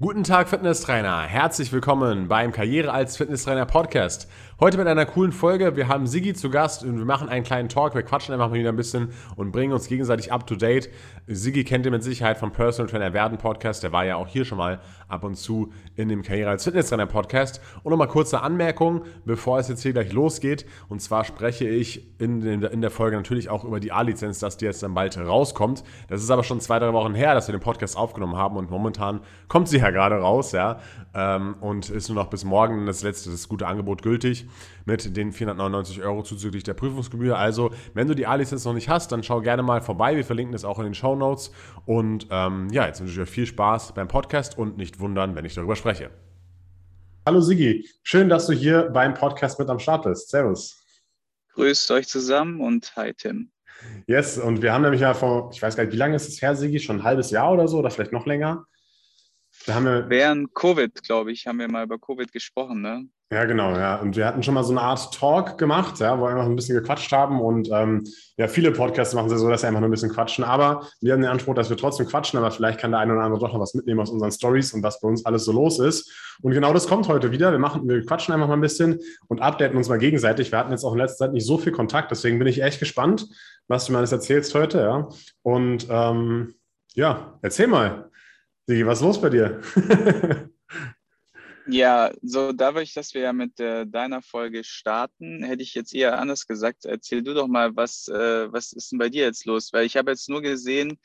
Guten Tag, Fitnesstrainer. Herzlich willkommen beim Karriere als Fitnesstrainer Podcast. Heute mit einer coolen Folge. Wir haben Sigi zu Gast und wir machen einen kleinen Talk. Wir quatschen einfach mal wieder ein bisschen und bringen uns gegenseitig up to date. Sigi kennt ihr mit Sicherheit vom Personal Trainer Werden Podcast. Der war ja auch hier schon mal ab und zu in dem Karriere als Fitnesstrainer Podcast. Und nochmal kurze Anmerkung, bevor es jetzt hier gleich losgeht. Und zwar spreche ich in, den, in der Folge natürlich auch über die A-Lizenz, dass die jetzt dann bald rauskommt. Das ist aber schon zwei, drei Wochen her, dass wir den Podcast aufgenommen haben und momentan kommt sie ja gerade raus, ja. Ähm, und ist nur noch bis morgen das letzte, das gute Angebot gültig mit den 499 Euro zuzüglich der Prüfungsgebühr. Also, wenn du die A-Lizenz noch nicht hast, dann schau gerne mal vorbei. Wir verlinken das auch in den Show Notes. Und ähm, ja, jetzt wünsche ich euch viel Spaß beim Podcast und nicht wundern, wenn ich darüber spreche. Hallo Sigi, schön, dass du hier beim Podcast mit am Start bist. Servus. Grüßt euch zusammen und hi Tim. Yes, und wir haben nämlich ja vor, ich weiß gar nicht, wie lange ist es her, Sigi? Schon ein halbes Jahr oder so oder vielleicht noch länger? Da haben wir, Während Covid, glaube ich, haben wir mal über Covid gesprochen, ne? Ja, genau, ja. Und wir hatten schon mal so eine Art Talk gemacht, ja, wo wir einfach ein bisschen gequatscht haben. Und ähm, ja, viele Podcasts machen sie so, dass sie einfach nur ein bisschen quatschen. Aber wir haben den Anspruch, dass wir trotzdem quatschen, aber vielleicht kann der eine oder andere doch noch was mitnehmen aus unseren Stories und was bei uns alles so los ist. Und genau das kommt heute wieder. Wir machen, wir quatschen einfach mal ein bisschen und updaten uns mal gegenseitig. Wir hatten jetzt auch in letzter Zeit nicht so viel Kontakt, deswegen bin ich echt gespannt, was du mir alles erzählst heute, ja. Und ähm, ja, erzähl mal. Sigi, was ist los bei dir? ja, so dadurch, dass wir ja mit äh, deiner Folge starten, hätte ich jetzt eher anders gesagt. Erzähl du doch mal, was, äh, was ist denn bei dir jetzt los? Weil ich habe jetzt nur gesehen,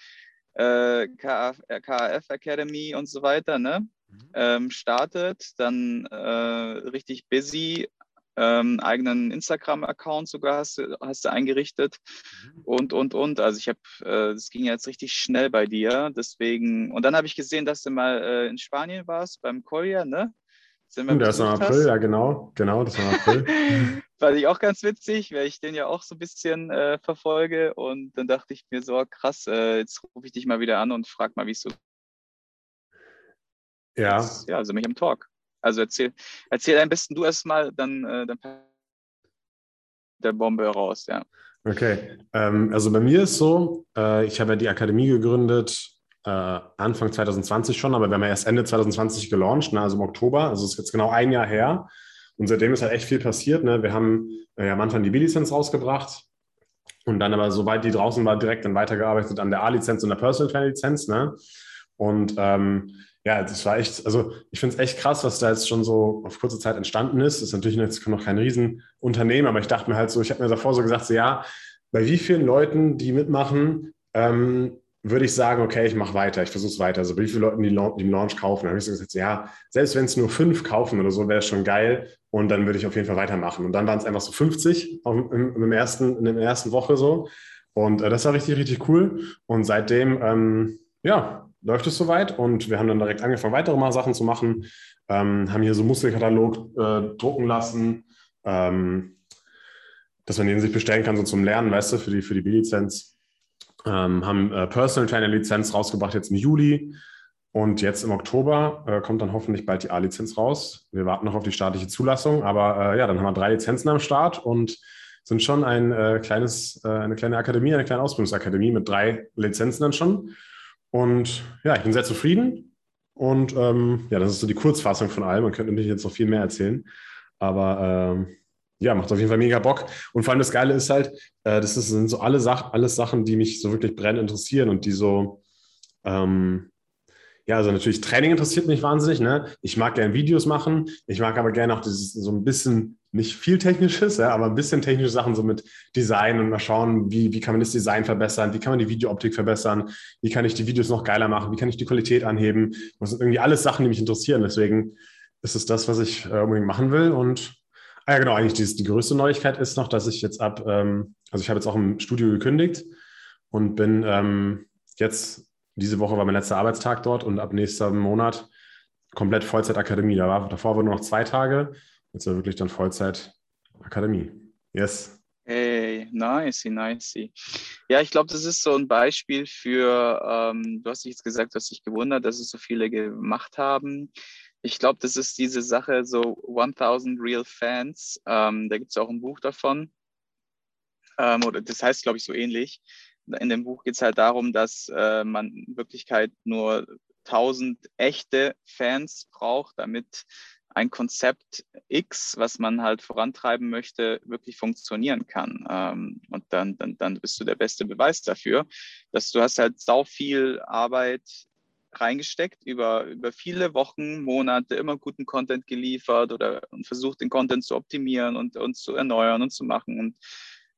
äh, KF, KAF Academy und so weiter, ne? Mhm. Ähm, startet, dann äh, richtig busy, ähm, eigenen Instagram-Account sogar hast, hast du eingerichtet mhm. und, und, und. Also ich habe, äh, das ging jetzt richtig schnell bei dir. Deswegen, und dann habe ich gesehen, dass du mal äh, in Spanien warst, beim Collier, ne? Sind wir das war im April, ja genau, genau, das war im April. Fand ich auch ganz witzig, weil ich den ja auch so ein bisschen äh, verfolge und dann dachte ich mir so, krass, äh, jetzt rufe ich dich mal wieder an und frag mal, wie es so ja. Jetzt, ja, also mich im Talk. Also erzähl, erzähl am besten du erstmal, dann, äh, dann der Bombe raus, ja. Okay, ähm, also bei mir ist so, äh, ich habe ja die Akademie gegründet äh, Anfang 2020 schon, aber wir haben ja erst Ende 2020 gelauncht, ne, also im Oktober, also ist jetzt genau ein Jahr her. Und seitdem ist halt echt viel passiert. Ne? Wir haben äh, am Anfang die B-Lizenz rausgebracht und dann aber, sobald die draußen war, direkt dann weitergearbeitet an der A-Lizenz und der Personal Trainer Lizenz. Ne? Und ähm, ja, das war echt, also ich finde es echt krass, was da jetzt schon so auf kurze Zeit entstanden ist. Das ist natürlich jetzt noch kein Riesenunternehmen, aber ich dachte mir halt so, ich habe mir davor so gesagt, so ja, bei wie vielen Leuten, die mitmachen, ähm, würde ich sagen, okay, ich mache weiter, ich versuche es weiter. Also wie vielen Leuten, die, die im Launch kaufen, da habe ich so gesagt, ja, selbst wenn es nur fünf kaufen oder so, wäre es schon geil und dann würde ich auf jeden Fall weitermachen. Und dann waren es einfach so 50 im, im ersten, in der ersten Woche so. Und äh, das war richtig, richtig cool. Und seitdem, ähm, ja, läuft es soweit und wir haben dann direkt angefangen, weitere mal Sachen zu machen. Ähm, haben hier so Muskelkatalog äh, drucken lassen, ähm, dass man den sich bestellen kann, so zum Lernen, weißt du, für die, für die B-Lizenz. Ähm, haben äh, Personal Trainer Lizenz rausgebracht jetzt im Juli und jetzt im Oktober äh, kommt dann hoffentlich bald die A-Lizenz raus. Wir warten noch auf die staatliche Zulassung, aber äh, ja, dann haben wir drei Lizenzen am Start und sind schon ein äh, kleines, äh, eine kleine Akademie, eine kleine Ausbildungsakademie mit drei Lizenzen dann schon. Und ja, ich bin sehr zufrieden. Und ähm, ja, das ist so die Kurzfassung von allem. Man könnte natürlich jetzt noch viel mehr erzählen. Aber ähm, ja, macht auf jeden Fall mega Bock. Und vor allem das Geile ist halt, äh, das ist, sind so alle Sachen, alles Sachen, die mich so wirklich brennend interessieren und die so, ähm, ja, also natürlich Training interessiert mich wahnsinnig. Ne? Ich mag gerne Videos machen. Ich mag aber gerne auch dieses so ein bisschen nicht viel Technisches, ja, aber ein bisschen technische Sachen so mit Design und mal schauen, wie, wie kann man das Design verbessern, wie kann man die Videooptik verbessern, wie kann ich die Videos noch geiler machen, wie kann ich die Qualität anheben. Das sind irgendwie alles Sachen, die mich interessieren. Deswegen ist es das, was ich äh, unbedingt machen will. Und ja, genau, eigentlich die, die größte Neuigkeit ist noch, dass ich jetzt ab, ähm, also ich habe jetzt auch im Studio gekündigt und bin ähm, jetzt, diese Woche war mein letzter Arbeitstag dort und ab nächsten Monat komplett Vollzeitakademie. Da war, davor waren nur noch zwei Tage Jetzt ja wirklich dann Vollzeit Akademie. Yes. Hey, nice, nice. Ja, ich glaube, das ist so ein Beispiel für, ähm, du hast dich jetzt gesagt, du hast dich gewundert, dass es so viele gemacht haben. Ich glaube, das ist diese Sache, so 1000 Real Fans. Ähm, da gibt es auch ein Buch davon. Ähm, oder das heißt, glaube ich, so ähnlich. In dem Buch geht es halt darum, dass äh, man in Wirklichkeit nur tausend echte Fans braucht, damit ein Konzept X, was man halt vorantreiben möchte, wirklich funktionieren kann. Ähm, und dann, dann, dann bist du der beste Beweis dafür, dass du hast halt sau viel Arbeit reingesteckt über, über viele Wochen, Monate, immer guten Content geliefert oder und versucht, den Content zu optimieren und, und zu erneuern und zu machen. Und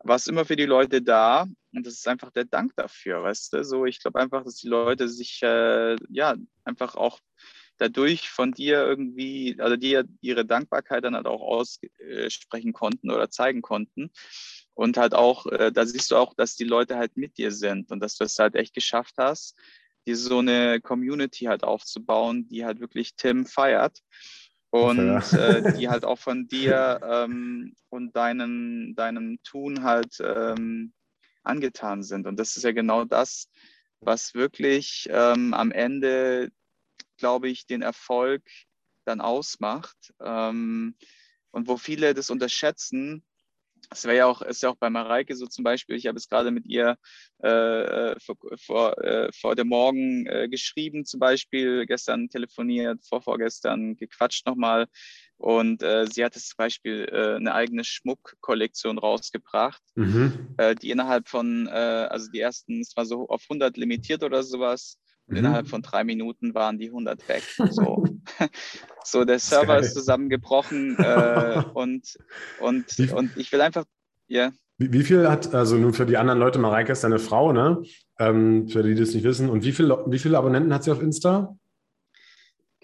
warst immer für die Leute da. Und das ist einfach der Dank dafür, weißt du? So, ich glaube einfach, dass die Leute sich äh, ja einfach auch dadurch von dir irgendwie, also dir ihre Dankbarkeit dann halt auch aussprechen konnten oder zeigen konnten. Und halt auch, äh, da siehst du auch, dass die Leute halt mit dir sind und dass du es halt echt geschafft hast, dir so eine Community halt aufzubauen, die halt wirklich Tim feiert und äh, die halt auch von dir ähm, und deinem, deinem Tun halt ähm, angetan sind. Und das ist ja genau das, was wirklich ähm, am Ende glaube ich, den Erfolg dann ausmacht. Ähm, und wo viele das unterschätzen, es wäre ja auch, ist ja auch bei Mareike so zum Beispiel, ich habe es gerade mit ihr äh, äh vor, vor, äh, vor dem Morgen äh, geschrieben, zum Beispiel, gestern telefoniert, vor vorgestern gequatscht nochmal. Und äh, sie hat es zum Beispiel äh, eine eigene Schmuckkollektion rausgebracht, mhm. die innerhalb von, also die ersten, es war so auf 100 limitiert oder sowas, und mhm. innerhalb von drei Minuten waren die 100 weg. So, so der Server ist, ist zusammengebrochen äh, und, und, und ich will einfach, ja. Wie, wie, viel hat, also nur für die anderen Leute, Mareike ist deine Frau, ne? Ähm, für die, die das nicht wissen. Und wie, viel, wie viele Abonnenten hat sie auf Insta?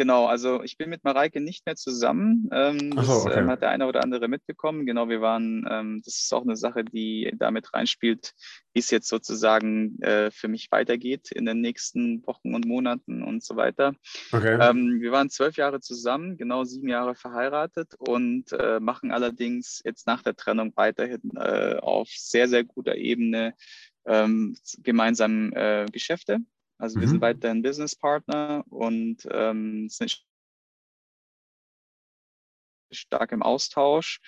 Genau, also ich bin mit Mareike nicht mehr zusammen. Ähm, das so, okay. ähm, hat der eine oder andere mitbekommen. Genau, wir waren, ähm, das ist auch eine Sache, die damit reinspielt, wie es jetzt sozusagen äh, für mich weitergeht in den nächsten Wochen und Monaten und so weiter. Okay. Ähm, wir waren zwölf Jahre zusammen, genau sieben Jahre verheiratet und äh, machen allerdings jetzt nach der Trennung weiterhin äh, auf sehr, sehr guter Ebene ähm, gemeinsam äh, Geschäfte. Also wir mhm. sind weiterhin Businesspartner und ähm, sind stark im Austausch.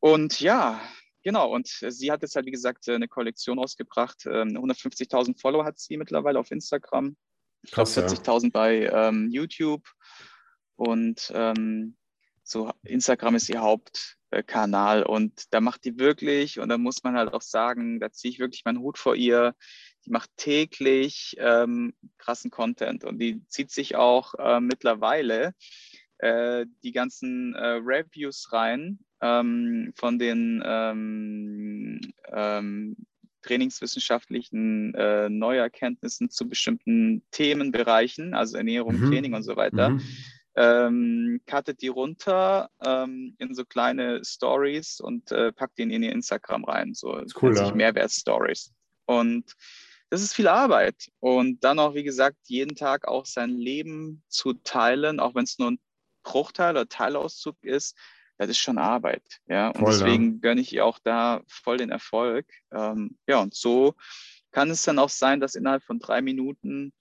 Und ja, genau. Und sie hat jetzt halt, wie gesagt, eine Kollektion ausgebracht. 150.000 ähm, Follower hat sie mittlerweile auf Instagram. Glaube 40.000 ja. bei ähm, YouTube. Und ähm, so Instagram ist ihr Hauptkanal. Und da macht die wirklich, und da muss man halt auch sagen, da ziehe ich wirklich meinen Hut vor ihr die macht täglich ähm, krassen Content und die zieht sich auch äh, mittlerweile äh, die ganzen äh, Reviews rein ähm, von den ähm, ähm trainingswissenschaftlichen äh, Neuerkenntnissen zu bestimmten Themenbereichen, also Ernährung, mhm. Training und so weiter. Mhm. Ähm, cuttet die runter ähm, in so kleine Stories und äh, packt die in ihr Instagram rein. So cool, ja. Mehrwert-Stories. Und das ist viel Arbeit. Und dann auch, wie gesagt, jeden Tag auch sein Leben zu teilen, auch wenn es nur ein Bruchteil oder Teilauszug ist, das ist schon Arbeit. Ja, und voll, deswegen ja. gönne ich ihr auch da voll den Erfolg. Ähm, ja, und so kann es dann auch sein, dass innerhalb von drei Minuten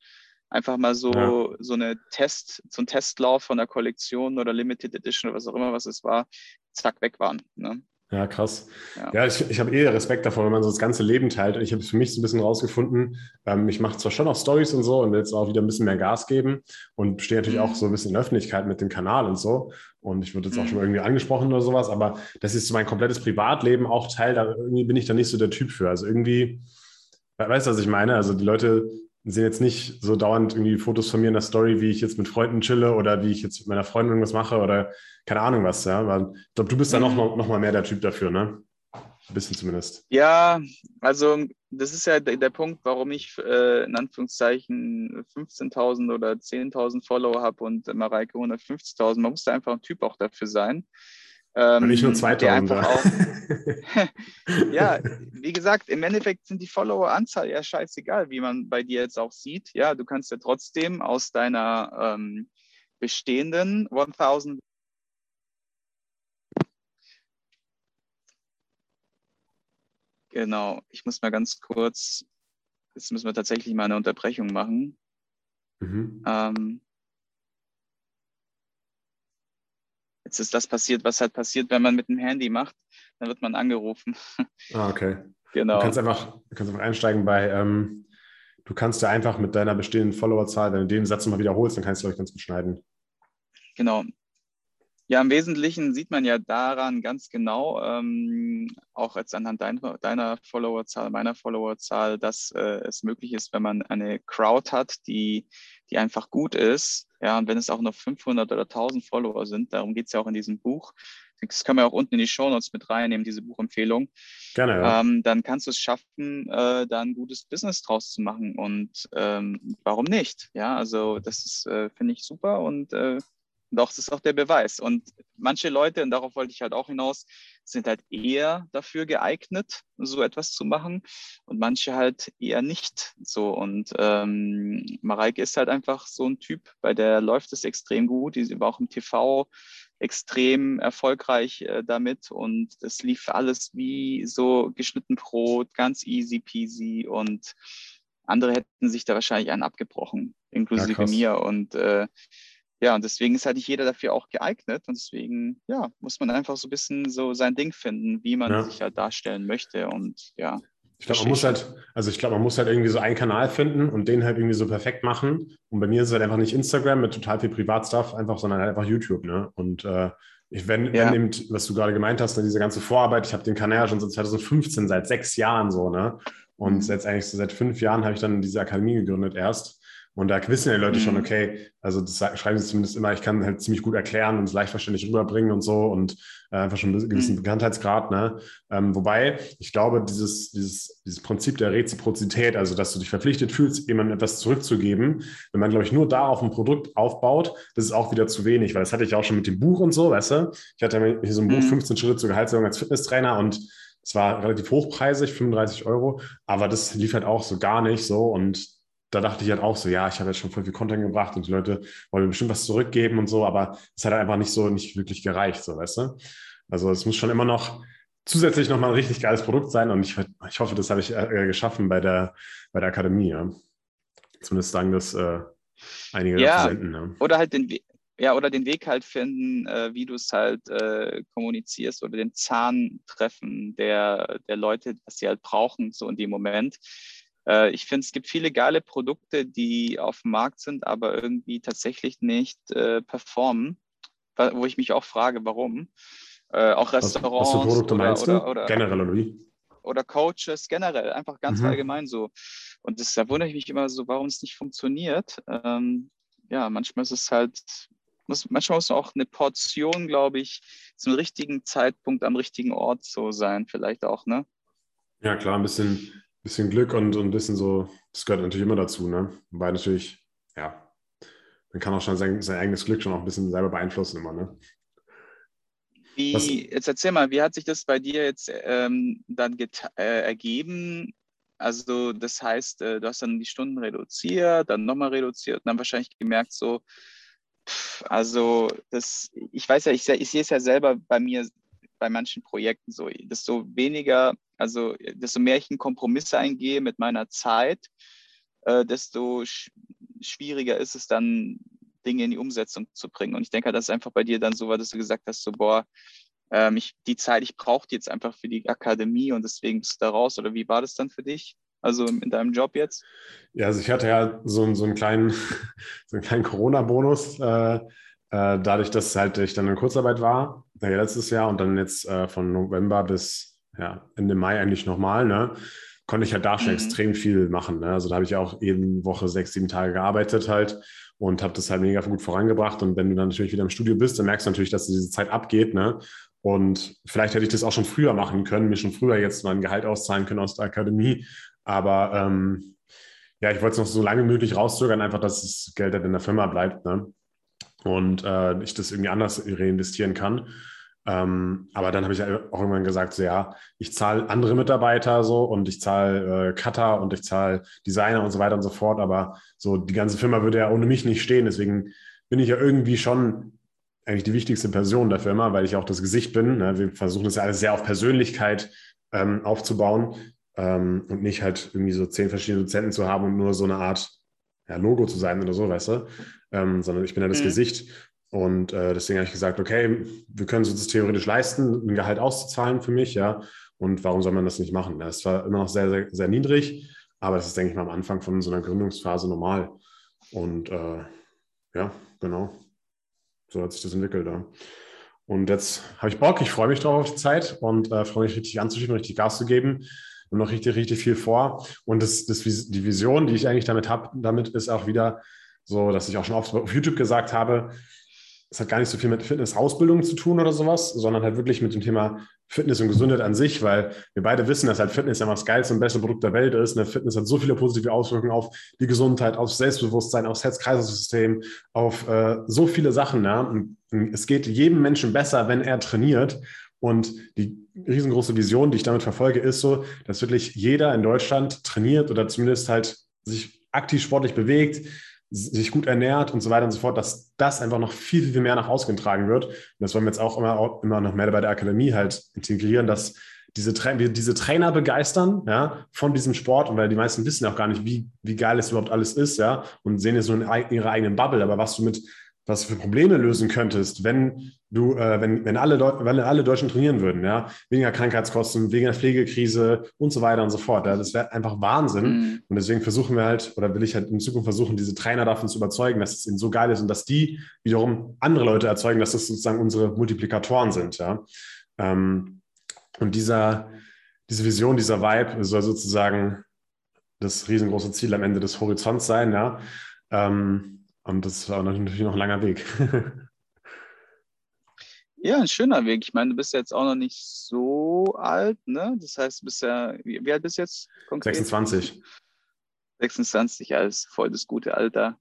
einfach mal so, ja. so eine Test, so ein Testlauf von der Kollektion oder Limited Edition oder was auch immer, was es war, zack, weg waren. Ne? Ja, krass. Ja, ja ich, ich habe eh Respekt davor, wenn man so das ganze Leben teilt. Und ich habe es für mich so ein bisschen rausgefunden. Ähm, ich mache zwar schon auch Stories und so und will jetzt auch wieder ein bisschen mehr Gas geben und stehe natürlich mhm. auch so ein bisschen in der Öffentlichkeit mit dem Kanal und so. Und ich wurde jetzt auch schon mhm. irgendwie angesprochen oder sowas, aber das ist so mein komplettes Privatleben auch Teil. Da irgendwie bin ich da nicht so der Typ für. Also irgendwie, weißt du, was ich meine? Also die Leute sehen jetzt nicht so dauernd irgendwie Fotos von mir in der Story, wie ich jetzt mit Freunden chille oder wie ich jetzt mit meiner Freundin irgendwas mache oder keine Ahnung was, ja. Weil ich glaube, du bist da noch, mhm. noch mal mehr der Typ dafür, ne? Ein bisschen zumindest. Ja, also das ist ja der, der Punkt, warum ich äh, in Anführungszeichen 15.000 oder 10.000 Follower habe und Mareike 150.000. Man muss da einfach ein Typ auch dafür sein. Ähm, nicht nur 2000. Auch, ja, wie gesagt, im Endeffekt sind die Follower-Anzahl ja scheißegal, wie man bei dir jetzt auch sieht. Ja, du kannst ja trotzdem aus deiner ähm, bestehenden 1000 Genau, ich muss mal ganz kurz, jetzt müssen wir tatsächlich mal eine Unterbrechung machen. Mhm. Ähm, Jetzt ist das passiert, was halt passiert, wenn man mit dem Handy macht, dann wird man angerufen. Ah, okay. Genau. Du kannst einfach, du kannst einfach einsteigen bei ähm, du kannst ja einfach mit deiner bestehenden Followerzahl, wenn du den Satz mal wiederholst, dann kannst du euch ganz gut schneiden. Genau. Ja, im Wesentlichen sieht man ja daran ganz genau, ähm, auch jetzt anhand dein, deiner Followerzahl, meiner Followerzahl, dass äh, es möglich ist, wenn man eine Crowd hat, die, die einfach gut ist. Ja, und wenn es auch nur 500 oder 1000 Follower sind, darum geht es ja auch in diesem Buch. Das können wir auch unten in die Show Notes mit reinnehmen, diese Buchempfehlung. Gerne. Ja. Ähm, dann kannst du es schaffen, äh, da ein gutes Business draus zu machen. Und ähm, warum nicht? Ja, also das ist, äh, finde ich super und äh, doch, das ist auch der Beweis. Und manche Leute, und darauf wollte ich halt auch hinaus, sind halt eher dafür geeignet, so etwas zu machen und manche halt eher nicht so. Und ähm, Mareike ist halt einfach so ein Typ, bei der läuft es extrem gut. Die war auch im TV extrem erfolgreich äh, damit und es lief alles wie so geschnitten Brot, ganz easy peasy und andere hätten sich da wahrscheinlich einen abgebrochen, inklusive ja, mir. Und äh, ja, und deswegen ist halt nicht jeder dafür auch geeignet. Und deswegen, ja, muss man einfach so ein bisschen so sein Ding finden, wie man ja. sich halt darstellen möchte. Und ja. Ich glaube, man muss halt, also ich glaube, man muss halt irgendwie so einen Kanal finden und den halt irgendwie so perfekt machen. Und bei mir ist es halt einfach nicht Instagram mit total viel Privatstuff, einfach, sondern halt einfach YouTube, ne? Und äh, ich, wenn, ja. wenn eben, was du gerade gemeint hast, ne, diese ganze Vorarbeit, ich habe den Kanal schon seit 2015, seit sechs Jahren so, ne? Und mhm. jetzt eigentlich so seit fünf Jahren habe ich dann diese Akademie gegründet erst. Und da wissen ja die Leute mhm. schon, okay, also das schreiben sie zumindest immer, ich kann halt ziemlich gut erklären und es leicht verständlich rüberbringen und so und äh, einfach schon einen gewissen mhm. Bekanntheitsgrad. Ne? Ähm, wobei, ich glaube, dieses, dieses, dieses Prinzip der Reziprozität, also dass du dich verpflichtet fühlst, jemandem etwas zurückzugeben, wenn man, glaube ich, nur darauf ein Produkt aufbaut, das ist auch wieder zu wenig, weil das hatte ich auch schon mit dem Buch und so, weißt du? Ich hatte hier so ein Buch, mhm. 15 Schritte zur Gehaltserhöhung als Fitnesstrainer und es war relativ hochpreisig, 35 Euro, aber das lief halt auch so gar nicht so und da dachte ich halt auch so, ja, ich habe jetzt schon voll viel Content gebracht und die Leute wollen mir bestimmt was zurückgeben und so, aber es hat einfach nicht so, nicht wirklich gereicht, so, weißt du? Also es muss schon immer noch zusätzlich nochmal ein richtig geiles Produkt sein und ich, ich hoffe, das habe ich äh, geschaffen bei der, bei der Akademie, ja. Zumindest sagen das äh, einige ja, Studenten, ja. Oder halt den, ja, oder den Weg halt finden, äh, wie du es halt äh, kommunizierst oder den Zahn treffen der, der Leute, was sie halt brauchen, so in dem Moment. Äh, ich finde, es gibt viele geile Produkte, die auf dem Markt sind, aber irgendwie tatsächlich nicht äh, performen, wo ich mich auch frage, warum. Äh, auch Restaurants. Was, was für Produkte oder, meinst oder, oder, generell oder wie? Oder Coaches generell, einfach ganz mhm. allgemein so. Und das, da wundere ich mich immer so, warum es nicht funktioniert. Ähm, ja, manchmal ist es halt, muss, manchmal muss auch eine Portion, glaube ich, zum richtigen Zeitpunkt am richtigen Ort so sein, vielleicht auch, ne? Ja, klar, ein bisschen bisschen Glück und, und ein bisschen so, das gehört natürlich immer dazu, ne? Weil natürlich, ja, man kann auch schon sein, sein eigenes Glück schon auch ein bisschen selber beeinflussen immer, ne? Wie, Was? jetzt erzähl mal, wie hat sich das bei dir jetzt ähm, dann äh, ergeben? Also das heißt, äh, du hast dann die Stunden reduziert, dann nochmal reduziert und dann wahrscheinlich gemerkt, so, pff, also das, ich weiß ja, ich, ich sehe es ja selber bei mir bei manchen Projekten so. Desto weniger, also desto mehr ich in Kompromisse eingehe mit meiner Zeit, äh, desto sch schwieriger ist es dann, Dinge in die Umsetzung zu bringen. Und ich denke, das ist einfach bei dir dann so war, dass du gesagt hast, so, boah, ähm, ich, die Zeit, ich brauche die jetzt einfach für die Akademie und deswegen bist du da raus. Oder wie war das dann für dich? Also in deinem Job jetzt? Ja, also ich hatte ja so, so einen kleinen, so kleinen Corona-Bonus. Äh, äh, dadurch, dass halt ich dann in Kurzarbeit war, ja, letztes Jahr und dann jetzt äh, von November bis ja, Ende Mai eigentlich nochmal, ne, konnte ich halt da schon mhm. extrem viel machen. Ne? Also da habe ich auch eben Woche sechs, sieben Tage gearbeitet halt und habe das halt mega gut vorangebracht. Und wenn du dann natürlich wieder im Studio bist, dann merkst du natürlich, dass diese Zeit abgeht. Ne? Und vielleicht hätte ich das auch schon früher machen können, mir schon früher jetzt mal ein Gehalt auszahlen können aus der Akademie. Aber ähm, ja, ich wollte es noch so lange wie möglich rauszögern, einfach, dass das Geld halt in der Firma bleibt. Ne? Und äh, ich das irgendwie anders reinvestieren kann. Ähm, aber dann habe ich auch irgendwann gesagt, so, ja, ich zahle andere Mitarbeiter so und ich zahle äh, Cutter und ich zahle Designer und so weiter und so fort. Aber so die ganze Firma würde ja ohne mich nicht stehen. Deswegen bin ich ja irgendwie schon eigentlich die wichtigste Person der Firma, weil ich auch das Gesicht bin. Ne? Wir versuchen das ja alles sehr auf Persönlichkeit ähm, aufzubauen ähm, und nicht halt irgendwie so zehn verschiedene Dozenten zu haben und nur so eine Art ja, Logo zu sein oder so, weißt du? Ähm, sondern ich bin ja das mhm. Gesicht. Und äh, deswegen habe ich gesagt, okay, wir können uns das theoretisch leisten, ein Gehalt auszuzahlen für mich, ja. Und warum soll man das nicht machen? Es war immer noch sehr, sehr, sehr niedrig, Aber das ist, denke ich mal, am Anfang von so einer Gründungsphase normal. Und äh, ja, genau. So hat sich das entwickelt. Ja. Und jetzt habe ich Bock, ich freue mich drauf auf die Zeit und äh, freue mich richtig anzuschieben, richtig Gas zu geben und noch richtig, richtig viel vor. Und das, das, die Vision, die ich eigentlich damit habe, damit ist auch wieder so, dass ich auch schon oft auf YouTube gesagt habe, es hat gar nicht so viel mit Fitness-Ausbildung zu tun oder sowas, sondern halt wirklich mit dem Thema Fitness und Gesundheit an sich, weil wir beide wissen, dass halt Fitness ja das geilste und beste Produkt der Welt ist. Ne? Fitness hat so viele positive Auswirkungen auf die Gesundheit, aufs Selbstbewusstsein, aufs Herz-Kreislauf-System, auf äh, so viele Sachen. Ja? Und es geht jedem Menschen besser, wenn er trainiert. Und die riesengroße Vision, die ich damit verfolge, ist so, dass wirklich jeder in Deutschland trainiert oder zumindest halt sich aktiv sportlich bewegt, sich gut ernährt und so weiter und so fort, dass das einfach noch viel, viel mehr nach außen getragen wird. Und das wollen wir jetzt auch immer, immer noch mehr bei der Akademie halt integrieren, dass diese, wir diese Trainer begeistern, ja, von diesem Sport und weil die meisten wissen auch gar nicht, wie, wie geil es überhaupt alles ist, ja, und sehen es nur in ihrer eigenen Bubble, aber was du mit was du für Probleme lösen könntest, wenn du, äh, wenn, wenn, alle wenn alle Deutschen trainieren würden, ja, weniger Krankheitskosten, weniger Pflegekrise und so weiter und so fort. Ja, das wäre einfach Wahnsinn. Mhm. Und deswegen versuchen wir halt, oder will ich halt in Zukunft versuchen, diese Trainer davon zu überzeugen, dass es ihnen so geil ist und dass die wiederum andere Leute erzeugen, dass das sozusagen unsere Multiplikatoren sind, ja. Ähm, und dieser, diese Vision, dieser Vibe soll sozusagen das riesengroße Ziel am Ende des Horizonts sein, ja. Ähm, und das war natürlich noch ein langer Weg. ja, ein schöner Weg. Ich meine, du bist jetzt auch noch nicht so alt, ne? Das heißt, du bist ja, wie, wie alt bist du jetzt konkret? 26. 26, ja, ist voll das gute Alter.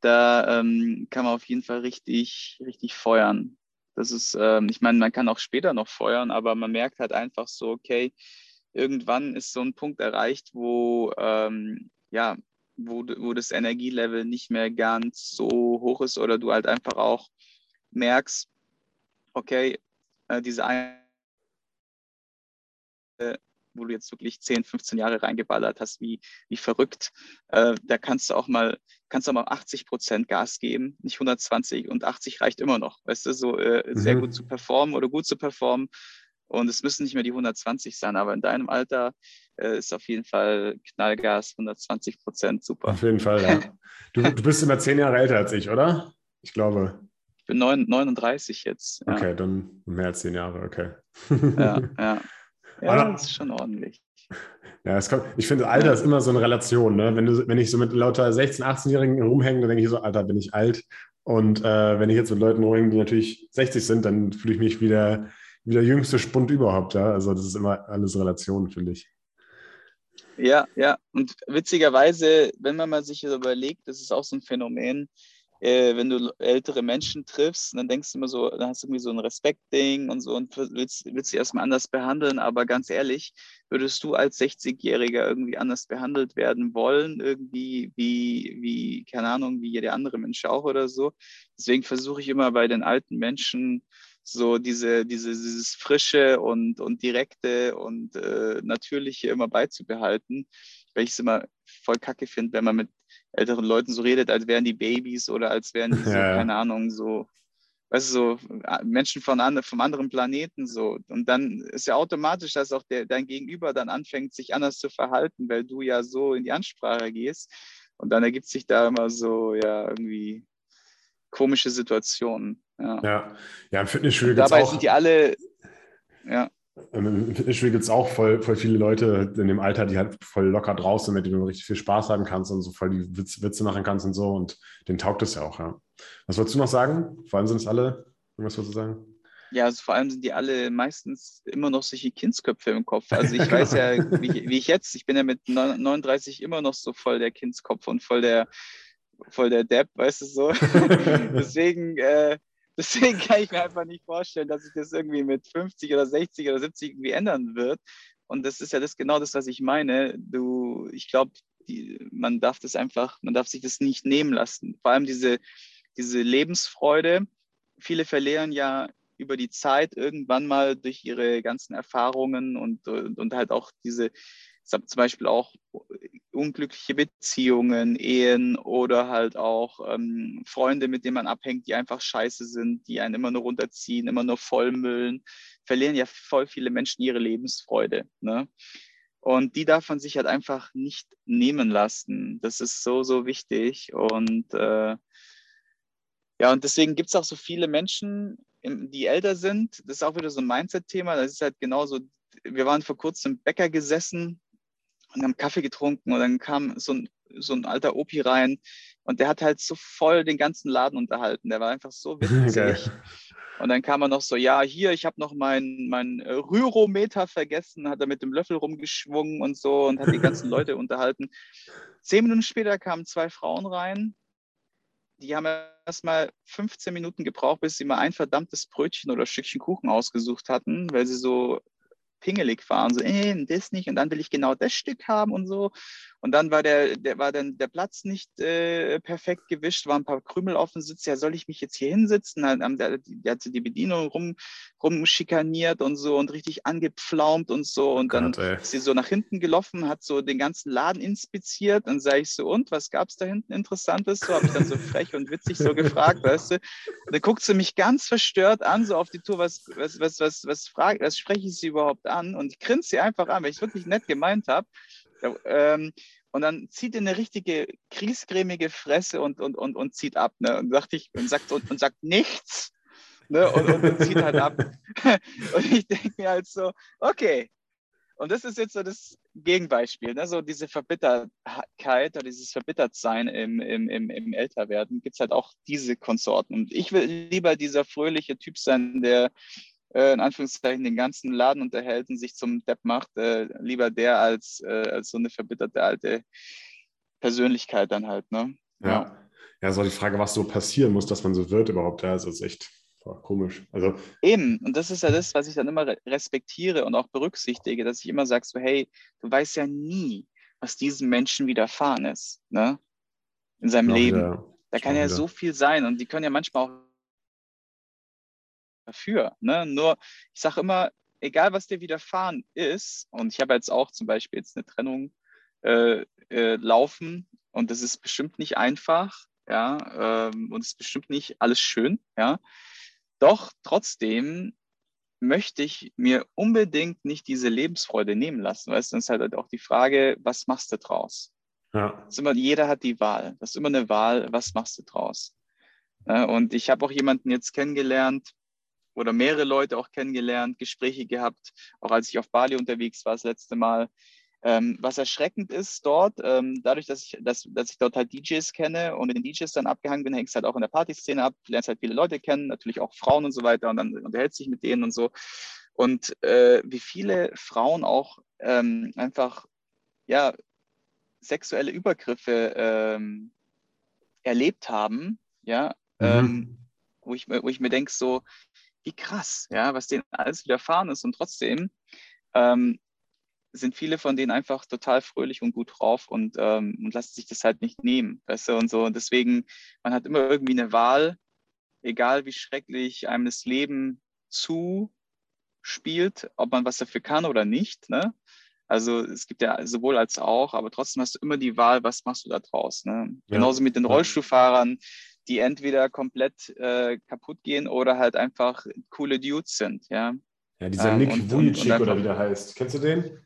Da ähm, kann man auf jeden Fall richtig, richtig feuern. Das ist, ähm, ich meine, man kann auch später noch feuern, aber man merkt halt einfach so, okay, irgendwann ist so ein Punkt erreicht, wo ähm, ja, wo, wo das Energielevel nicht mehr ganz so hoch ist oder du halt einfach auch merkst, okay, äh, diese eine, wo du jetzt wirklich 10, 15 Jahre reingeballert hast, wie, wie verrückt, äh, da kannst du auch mal, kannst du mal 80 Prozent Gas geben, nicht 120 und 80 reicht immer noch, weißt du, so äh, sehr mhm. gut zu performen oder gut zu performen und es müssen nicht mehr die 120 sein, aber in deinem Alter äh, ist auf jeden Fall Knallgas 120 Prozent super. Auf jeden Fall, ja. Du, du, bist immer zehn Jahre älter als ich, oder? Ich glaube. Ich bin 9, 39 jetzt. Ja. Okay, dann mehr als zehn Jahre, okay. Ja, ja. Ja, das ist schon ordentlich. Ja, es kommt, ich finde, Alter ist immer so eine Relation. Ne? Wenn, du, wenn ich so mit lauter 16-, 18-Jährigen rumhänge, dann denke ich so, Alter, bin ich alt. Und äh, wenn ich jetzt mit Leuten rumhänge, die natürlich 60 sind, dann fühle ich mich wieder wie der jüngste Spund überhaupt. Ja? Also das ist immer alles Relation, finde ich. Ja, ja. Und witzigerweise, wenn man mal sich überlegt, das ist auch so ein Phänomen, äh, wenn du ältere Menschen triffst, dann denkst du immer so, dann hast du irgendwie so ein Respektding und so und willst, willst sie erstmal anders behandeln. Aber ganz ehrlich, würdest du als 60-Jähriger irgendwie anders behandelt werden wollen, irgendwie wie, wie, keine Ahnung, wie jeder andere Mensch auch oder so? Deswegen versuche ich immer bei den alten Menschen, so diese, diese, dieses Frische und, und Direkte und äh, Natürliche immer beizubehalten, weil ich es immer voll kacke finde, wenn man mit älteren Leuten so redet, als wären die Babys oder als wären die so, ja. keine Ahnung, so, weißt du, so Menschen von an, vom anderen Planeten so. Und dann ist ja automatisch, dass auch der, dein Gegenüber dann anfängt, sich anders zu verhalten, weil du ja so in die Ansprache gehst. Und dann ergibt sich da immer so, ja, irgendwie komische Situationen. Ja, ja, ja im Fitnessstudio gibt es auch. Dabei sind die alle, ja. Im Fitnessstudio gibt es auch voll, voll viele Leute in dem Alter, die halt voll locker draußen, mit denen du richtig viel Spaß haben kannst und so voll die Witze, Witze machen kannst und so. Und denen taugt es ja auch, ja. Was wolltest du noch sagen? Vor allem sind es alle, irgendwas wolltest du sagen? Ja, also vor allem sind die alle meistens immer noch solche Kindsköpfe im Kopf. Also ich weiß ja, wie, wie, ich jetzt, ich bin ja mit 39 immer noch so voll der Kindskopf und voll der, voll der Depp, weißt du so. deswegen, äh, deswegen kann ich mir einfach nicht vorstellen, dass sich das irgendwie mit 50 oder 60 oder 70 irgendwie ändern wird. Und das ist ja das genau das, was ich meine. Du, ich glaube, man darf das einfach, man darf sich das nicht nehmen lassen. Vor allem diese, diese Lebensfreude. Viele verlieren ja über die Zeit irgendwann mal durch ihre ganzen Erfahrungen und, und, und halt auch diese, zum Beispiel auch unglückliche Beziehungen, Ehen oder halt auch ähm, Freunde, mit denen man abhängt, die einfach scheiße sind, die einen immer nur runterziehen, immer nur vollmüllen, verlieren ja voll viele Menschen ihre Lebensfreude. Ne? Und die darf man sich halt einfach nicht nehmen lassen. Das ist so, so wichtig. Und äh, ja, und deswegen gibt es auch so viele Menschen, die älter sind. Das ist auch wieder so ein Mindset-Thema. Das ist halt genauso. Wir waren vor kurzem im Bäcker gesessen und haben Kaffee getrunken und dann kam so ein, so ein alter Opi rein und der hat halt so voll den ganzen Laden unterhalten. Der war einfach so witzig. Geil. Und dann kam er noch so, ja, hier, ich habe noch meinen mein Rürometer vergessen, hat er mit dem Löffel rumgeschwungen und so und hat die ganzen Leute unterhalten. Zehn Minuten später kamen zwei Frauen rein, die haben erst mal 15 Minuten gebraucht, bis sie mal ein verdammtes Brötchen oder Stückchen Kuchen ausgesucht hatten, weil sie so pingelig waren, so, äh, das nicht und dann will ich genau das Stück haben und so. Und dann war der, der war dann der Platz nicht äh, perfekt gewischt, waren ein paar Krümel auf dem Sitz. Ja, soll ich mich jetzt hier hinsitzen? Dann, der, der hat die Bedienung rum, rumschikaniert und so und richtig angepflaumt und so. Und dann Gott, ist sie so nach hinten gelaufen, hat so den ganzen Laden inspiziert. Dann sage ich so, und was gab es da hinten Interessantes? So habe ich dann so frech und witzig so gefragt, weißt du. Und dann guckt sie mich ganz verstört an, so auf die Tour, was, was, was, was, was, frag, was spreche ich sie überhaupt an? Und ich grinse sie einfach an, weil ich es wirklich nett gemeint habe. Ähm, und dann zieht er eine richtige kriesgrämige Fresse und, und, und, und zieht ab. Ne? Und, sagt ich, und, sagt, und, und sagt nichts. Ne? Und, und, und zieht halt ab. und ich denke mir halt so, okay. Und das ist jetzt so das Gegenbeispiel. Ne? So diese Verbittertheit oder dieses Verbittertsein im, im, im, im Älterwerden gibt es halt auch diese Konsorten. Und ich will lieber dieser fröhliche Typ sein, der in Anführungszeichen den ganzen Laden unterhält und sich zum Depp macht, äh, lieber der als, äh, als so eine verbitterte alte Persönlichkeit dann halt. Ne? Ja. ja. Ja, so die Frage, was so passieren muss, dass man so wird überhaupt, ja, das ist echt boah, komisch. Also, Eben, und das ist ja das, was ich dann immer respektiere und auch berücksichtige, dass ich immer sage, so, hey, du weißt ja nie, was diesem Menschen widerfahren ist, ne? In seinem Leben. Wieder, da kann ja wieder. so viel sein und die können ja manchmal auch dafür. Ne? Nur, ich sage immer, egal was dir widerfahren ist, und ich habe jetzt auch zum Beispiel jetzt eine Trennung äh, äh, laufen und das ist bestimmt nicht einfach, ja, ähm, und es ist bestimmt nicht alles schön, ja. Doch trotzdem möchte ich mir unbedingt nicht diese Lebensfreude nehmen lassen. Weißt du, dann ist halt auch die Frage, was machst du draus? Ja. Immer, jeder hat die Wahl. Das ist immer eine Wahl, was machst du draus? Ja, und ich habe auch jemanden jetzt kennengelernt, oder mehrere Leute auch kennengelernt, Gespräche gehabt, auch als ich auf Bali unterwegs war das letzte Mal. Ähm, was erschreckend ist dort, ähm, dadurch, dass ich, dass, dass ich dort halt DJs kenne und mit den DJs dann abgehangen bin, hängst halt auch in der Partyszene ab, lernst halt viele Leute kennen, natürlich auch Frauen und so weiter und dann unterhältst dich mit denen und so. Und äh, wie viele Frauen auch ähm, einfach, ja, sexuelle Übergriffe ähm, erlebt haben, ja, mhm. Ähm, wo, ich, wo ich mir denke, so, wie krass, ja, was denen alles widerfahren ist. Und trotzdem ähm, sind viele von denen einfach total fröhlich und gut drauf und, ähm, und lassen sich das halt nicht nehmen, weißt du, und so. Und deswegen, man hat immer irgendwie eine Wahl, egal wie schrecklich einem das Leben zuspielt, ob man was dafür kann oder nicht, ne? Also es gibt ja sowohl als auch, aber trotzdem hast du immer die Wahl, was machst du da draus. Ne? Ja. Genauso mit den Rollstuhlfahrern, die entweder komplett äh, kaputt gehen oder halt einfach coole Dudes sind, ja. Ja, dieser ähm, Nick Vujicic oder wie der heißt. Kennst du den?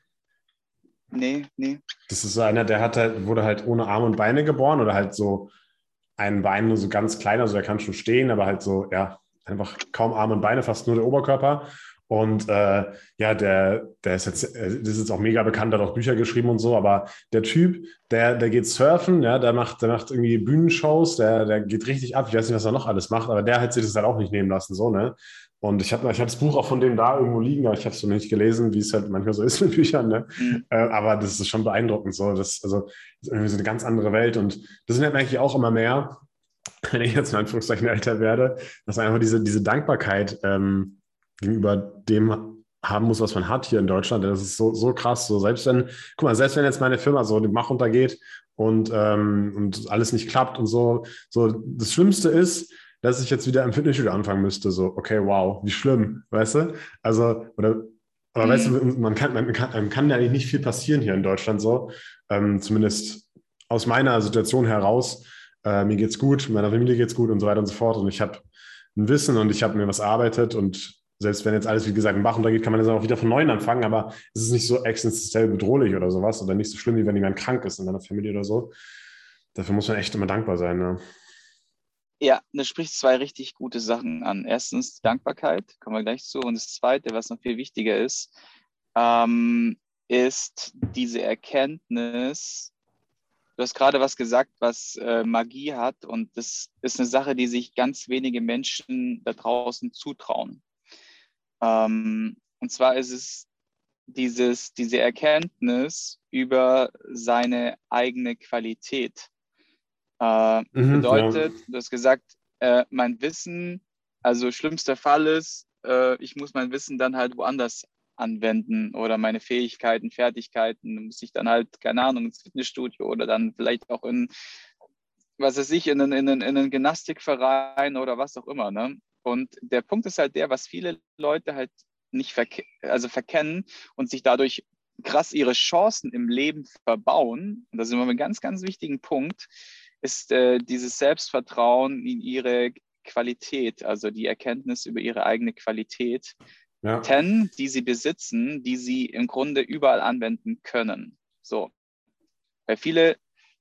Nee, nee. Das ist so einer, der hat halt, wurde halt ohne Arme und Beine geboren oder halt so ein Bein nur so ganz klein, also er kann schon stehen, aber halt so, ja, einfach kaum Arme und Beine, fast nur der Oberkörper. Und äh, ja, der, der ist jetzt, äh, das ist jetzt auch mega bekannt, hat auch Bücher geschrieben und so, aber der Typ, der, der geht surfen, ja, der macht, der macht irgendwie Bühnenshows, der, der geht richtig ab. Ich weiß nicht, was er noch alles macht, aber der hat sich das halt auch nicht nehmen lassen, so, ne? Und ich habe ich hab das Buch auch von dem da irgendwo liegen, aber ich habe es so nicht gelesen, wie es halt manchmal so ist mit Büchern. Ne? Mhm. Äh, aber das ist schon beeindruckend. So. Das, also, das ist irgendwie so eine ganz andere Welt. Und das sind halt eigentlich auch immer mehr, wenn ich jetzt in Anführungszeichen älter werde, dass einfach diese, diese Dankbarkeit ähm, gegenüber dem haben muss, was man hat hier in Deutschland. Das ist so, so krass. So selbst wenn, guck mal, selbst wenn jetzt meine Firma so den Mach untergeht und, ähm, und alles nicht klappt und so, so das Schlimmste ist, dass ich jetzt wieder im Fitnessstudio anfangen müsste. So, okay, wow, wie schlimm, weißt du? Also, oder, aber mhm. weißt du, man kann, man kann, man kann ja eigentlich nicht viel passieren hier in Deutschland so. Ähm, zumindest aus meiner Situation heraus. Äh, mir geht's gut, meiner Familie geht's gut und so weiter und so fort. Und ich habe ein Wissen und ich habe mir was erarbeitet und selbst wenn jetzt alles, wie gesagt, im Bach untergeht, kann man jetzt auch wieder von neuem anfangen, aber es ist nicht so existenziell bedrohlich oder sowas oder nicht so schlimm, wie wenn jemand krank ist in deiner Familie oder so. Dafür muss man echt immer dankbar sein. Ne? Ja, da spricht zwei richtig gute Sachen an. Erstens Dankbarkeit, kommen wir gleich zu. Und das Zweite, was noch viel wichtiger ist, ähm, ist diese Erkenntnis, du hast gerade was gesagt, was äh, Magie hat und das ist eine Sache, die sich ganz wenige Menschen da draußen zutrauen. Ähm, und zwar ist es dieses, diese Erkenntnis über seine eigene Qualität. Äh, mhm, bedeutet, ja. du hast gesagt, äh, mein Wissen, also schlimmster Fall ist, äh, ich muss mein Wissen dann halt woanders anwenden oder meine Fähigkeiten, Fertigkeiten, muss ich dann halt, keine Ahnung, ins Fitnessstudio oder dann vielleicht auch in, was weiß ich, in einen, in einen, in einen Gymnastikverein oder was auch immer. Ne? Und der Punkt ist halt der, was viele Leute halt nicht verke also verkennen und sich dadurch krass ihre Chancen im Leben verbauen, und das ist immer ein ganz, ganz wichtigen Punkt, ist äh, dieses Selbstvertrauen in ihre Qualität, also die Erkenntnis über ihre eigene Qualität, ja. Ten, die sie besitzen, die sie im Grunde überall anwenden können. So. Weil viele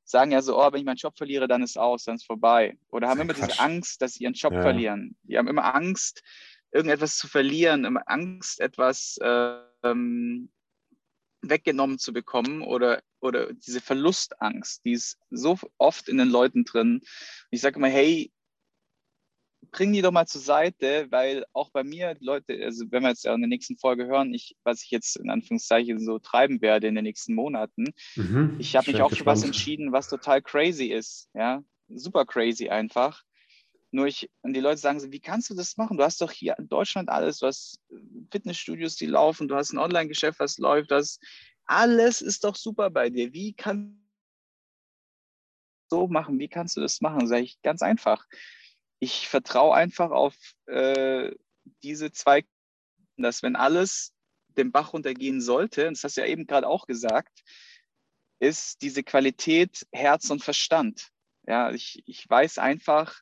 sagen ja so, oh, wenn ich meinen Job verliere, dann ist aus, dann ist vorbei. Oder haben immer Quatsch. diese Angst, dass sie ihren Job ja. verlieren. Die haben immer Angst, irgendetwas zu verlieren, immer Angst, etwas ähm, weggenommen zu bekommen oder, oder diese Verlustangst, die ist so oft in den Leuten drin. Ich sage immer, hey, bring die doch mal zur Seite, weil auch bei mir, Leute, also wenn wir jetzt in der nächsten Folge hören, ich, was ich jetzt in Anführungszeichen so treiben werde in den nächsten Monaten, mhm, ich habe mich auch gespannt. für was entschieden, was total crazy ist, ja, super crazy einfach. Nur ich, und die Leute sagen so, wie kannst du das machen? Du hast doch hier in Deutschland alles, du hast Fitnessstudios, die laufen, du hast ein Online-Geschäft, was läuft, das alles ist doch super bei dir. Wie kannst du so machen? Wie kannst du das machen? Sag ich ganz einfach. Ich vertraue einfach auf äh, diese zwei, dass wenn alles den Bach runtergehen sollte, und das hast du ja eben gerade auch gesagt, ist diese Qualität Herz und Verstand. Ja, ich, ich weiß einfach,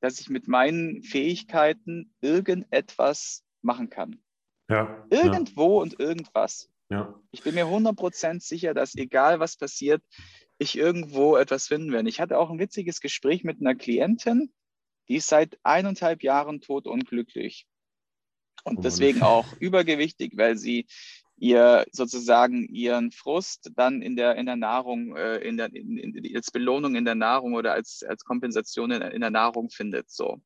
dass ich mit meinen Fähigkeiten irgendetwas machen kann. Ja, Irgendwo ja. und irgendwas. Ja. Ich bin mir 100% sicher, dass egal was passiert, ich irgendwo etwas finden werde. Ich hatte auch ein witziges Gespräch mit einer Klientin, die ist seit eineinhalb Jahren tot und glücklich. Und oh deswegen auch übergewichtig, weil sie ihr sozusagen ihren Frust dann in der, in der Nahrung, äh, in der, in, in, als Belohnung in der Nahrung oder als, als Kompensation in, in der Nahrung findet. So.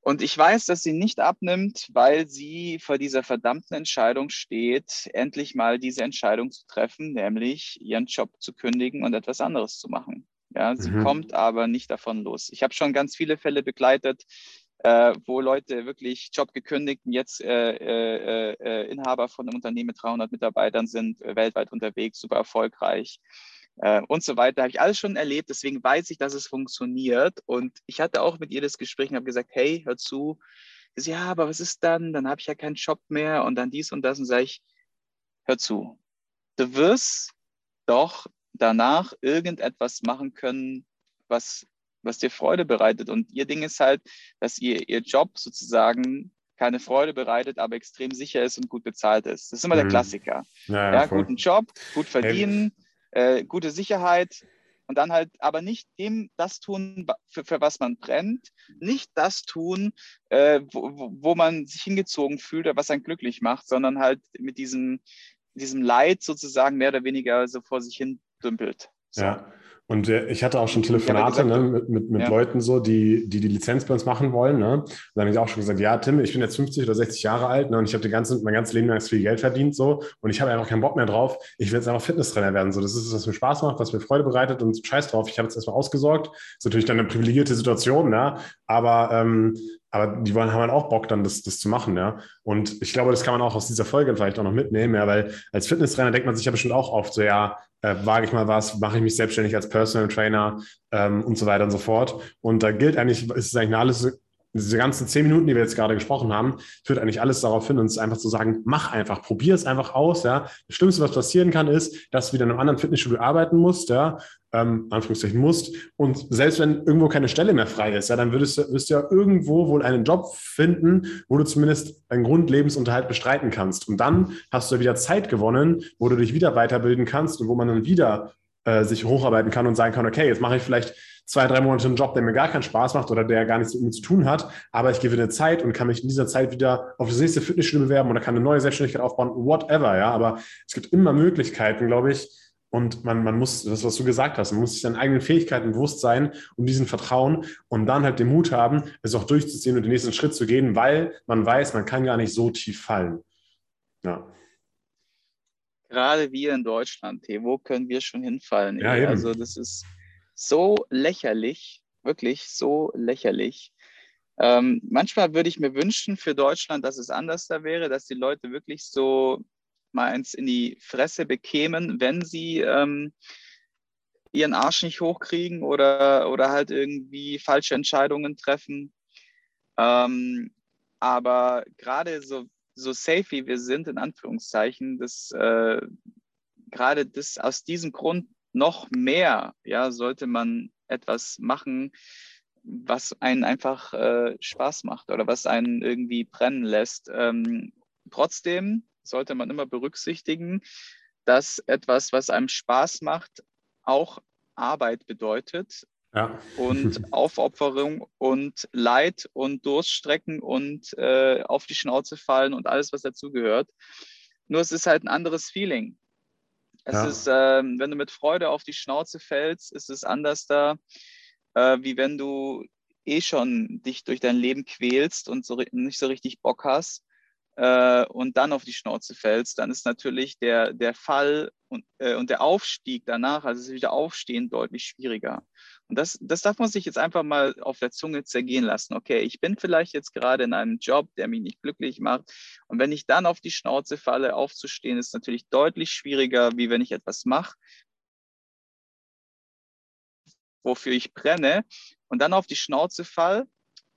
Und ich weiß, dass sie nicht abnimmt, weil sie vor dieser verdammten Entscheidung steht, endlich mal diese Entscheidung zu treffen, nämlich ihren Job zu kündigen und etwas anderes zu machen. Ja, sie mhm. kommt aber nicht davon los. Ich habe schon ganz viele Fälle begleitet, äh, wo Leute wirklich Job gekündigt und jetzt äh, äh, äh Inhaber von einem Unternehmen mit 300 Mitarbeitern sind, äh, weltweit unterwegs, super erfolgreich äh, und so weiter. Habe ich alles schon erlebt, deswegen weiß ich, dass es funktioniert. Und ich hatte auch mit ihr das Gespräch und habe gesagt, hey, hör zu. Sie, ja, aber was ist dann? Dann habe ich ja keinen Job mehr und dann dies und das. Und sage ich, hör zu. Du wirst doch danach irgendetwas machen können, was was dir Freude bereitet. Und ihr Ding ist halt, dass ihr ihr Job sozusagen keine Freude bereitet, aber extrem sicher ist und gut bezahlt ist. Das ist immer mhm. der Klassiker. Ja, ja, ja guten Job, gut verdienen, äh, gute Sicherheit und dann halt aber nicht dem das tun, für, für was man brennt, nicht das tun, äh, wo, wo man sich hingezogen fühlt oder was einen glücklich macht, sondern halt mit diesem, diesem Leid sozusagen mehr oder weniger so vor sich hin dümpelt. So. Ja, und äh, ich hatte auch schon Telefonate gesagt, ne, mit, mit, mit ja. Leuten so, die, die die Lizenz bei uns machen wollen. Ne? Und dann habe ich auch schon gesagt, ja, Tim, ich bin jetzt 50 oder 60 Jahre alt ne, und ich habe ganze, mein ganzes Leben lang viel Geld verdient so und ich habe einfach keinen Bock mehr drauf. Ich will jetzt einfach Fitnesstrainer werden. So, das ist es, was mir Spaß macht, was mir Freude bereitet und scheiß drauf. Ich habe jetzt erstmal ausgesorgt. Das ist natürlich dann eine privilegierte Situation, ne? aber ähm, aber die wollen, haben halt auch Bock, dann das, das zu machen, ja. Und ich glaube, das kann man auch aus dieser Folge vielleicht auch noch mitnehmen, ja, weil als Fitnesstrainer denkt man sich ja bestimmt auch oft so, ja, äh, wage ich mal was, mache ich mich selbstständig als Personal Trainer ähm, und so weiter und so fort. Und da gilt eigentlich, ist es eigentlich eine alles diese ganzen zehn Minuten, die wir jetzt gerade gesprochen haben, führt eigentlich alles darauf hin, uns einfach zu sagen, mach einfach, probier es einfach aus. Ja. Das Schlimmste, was passieren kann, ist, dass du wieder in einem anderen Fitnessstudio arbeiten musst, ja, ähm, Anführungszeichen musst. Und selbst wenn irgendwo keine Stelle mehr frei ist, ja, dann würdest, wirst du ja irgendwo wohl einen Job finden, wo du zumindest einen Grundlebensunterhalt bestreiten kannst. Und dann hast du wieder Zeit gewonnen, wo du dich wieder weiterbilden kannst und wo man dann wieder äh, sich hocharbeiten kann und sagen kann, okay, jetzt mache ich vielleicht zwei, drei Monate einen Job, der mir gar keinen Spaß macht oder der gar nichts mit mir zu tun hat, aber ich gewinne Zeit und kann mich in dieser Zeit wieder auf das nächste Fitnessstudio bewerben oder kann eine neue Selbstständigkeit aufbauen, whatever, ja, aber es gibt immer Möglichkeiten, glaube ich, und man, man muss, das, was du gesagt hast, man muss sich seinen eigenen Fähigkeiten bewusst sein und diesen Vertrauen und dann halt den Mut haben, es auch durchzuziehen und den nächsten Schritt zu gehen, weil man weiß, man kann gar nicht so tief fallen. Ja. Gerade wir in Deutschland, wo können wir schon hinfallen? Ja. Also das ist so lächerlich, wirklich so lächerlich. Ähm, manchmal würde ich mir wünschen für Deutschland, dass es anders da wäre, dass die Leute wirklich so mal eins in die Fresse bekämen, wenn sie ähm, ihren Arsch nicht hochkriegen oder, oder halt irgendwie falsche Entscheidungen treffen. Ähm, aber gerade so, so safe wie wir sind, in Anführungszeichen, das, äh, gerade das aus diesem Grund noch mehr, ja, sollte man etwas machen, was einen einfach äh, Spaß macht oder was einen irgendwie brennen lässt. Ähm, trotzdem sollte man immer berücksichtigen, dass etwas, was einem Spaß macht, auch Arbeit bedeutet ja. und Aufopferung und Leid und Durststrecken und äh, auf die Schnauze fallen und alles, was dazugehört. Nur es ist halt ein anderes Feeling. Es ja. ist, ähm, wenn du mit Freude auf die Schnauze fällst, ist es anders da, äh, wie wenn du eh schon dich durch dein Leben quälst und so, nicht so richtig Bock hast äh, und dann auf die Schnauze fällst, dann ist natürlich der, der Fall und, äh, und der Aufstieg danach, also wieder Aufstehen, deutlich schwieriger. Und das, das darf man sich jetzt einfach mal auf der Zunge zergehen lassen. Okay, ich bin vielleicht jetzt gerade in einem Job, der mich nicht glücklich macht. Und wenn ich dann auf die Schnauze falle, aufzustehen, ist natürlich deutlich schwieriger, wie wenn ich etwas mache, wofür ich brenne und dann auf die Schnauze fall,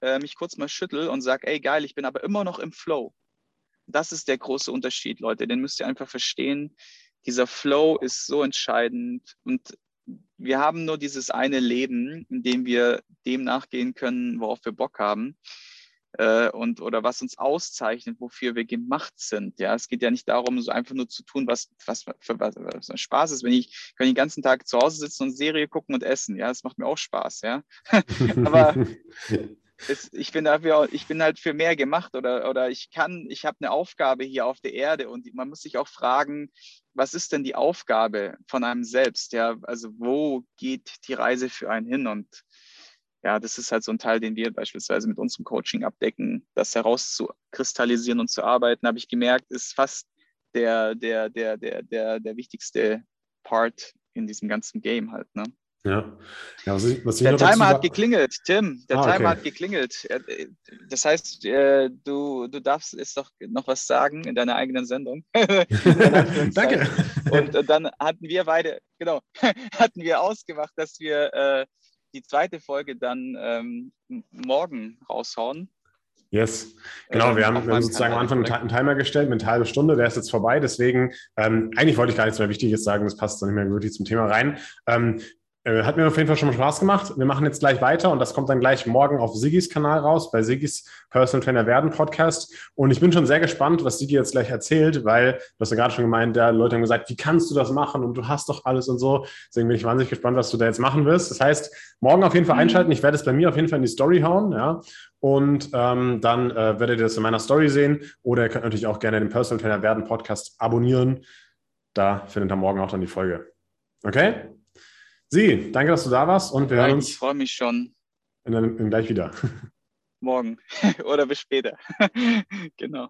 äh, mich kurz mal schüttel und sage, ey geil, ich bin aber immer noch im Flow. Das ist der große Unterschied, Leute. Den müsst ihr einfach verstehen. Dieser Flow ist so entscheidend und wir haben nur dieses eine Leben, in dem wir dem nachgehen können, worauf wir Bock haben äh, und oder was uns auszeichnet, wofür wir gemacht sind. Ja, es geht ja nicht darum, so einfach nur zu tun, was was für was, was Spaß ist. Wenn ich kann den ganzen Tag zu Hause sitzen und Serie gucken und essen, ja, das macht mir auch Spaß, ja. Aber es, ich, bin dafür, ich bin halt für mehr gemacht oder, oder ich kann, ich habe eine Aufgabe hier auf der Erde und man muss sich auch fragen, was ist denn die Aufgabe von einem selbst? Ja, also wo geht die Reise für einen hin? Und ja, das ist halt so ein Teil, den wir beispielsweise mit unserem Coaching abdecken, das herauszukristallisieren und zu arbeiten, habe ich gemerkt, ist fast der, der, der, der, der, der wichtigste Part in diesem ganzen Game halt. Ne? Ja. ja was ich, was der Timer hat geklingelt, Tim. Der ah, Timer okay. hat geklingelt. Äh, das heißt, äh, du, du darfst jetzt doch noch was sagen in deiner eigenen Sendung. Danke. Und dann hatten wir beide, genau, hatten wir ausgemacht, dass wir äh, die zweite Folge dann ähm, morgen raushauen. Yes, genau. Wir haben, wir haben sozusagen am Anfang einen Timer gestellt mit einer halben Stunde. Der ist jetzt vorbei. Deswegen, ähm, eigentlich wollte ich gar nichts mehr Wichtiges sagen. Das passt dann nicht mehr wirklich zum Thema rein. Ähm, äh, hat mir auf jeden Fall schon mal Spaß gemacht. Wir machen jetzt gleich weiter und das kommt dann gleich morgen auf Sigis Kanal raus, bei Sigis Personal Trainer werden Podcast. Und ich bin schon sehr gespannt, was Sigi jetzt gleich erzählt, weil du hast ja gerade schon gemeint, der Leute haben gesagt, wie kannst du das machen und du hast doch alles und so. Deswegen bin ich wahnsinnig gespannt, was du da jetzt machen wirst. Das heißt, morgen auf jeden Fall mhm. einschalten. Ich werde es bei mir auf jeden Fall in die Story hauen, ja. Und ähm, dann äh, werdet ihr das in meiner Story sehen. Oder ihr könnt natürlich auch gerne den Personal Trainer werden Podcast abonnieren. Da findet ihr morgen auch dann die Folge. Okay? Sie, danke, dass du da warst und wir ja, hören uns. Ich freue mich schon. In, in, gleich wieder. Morgen oder bis später. genau.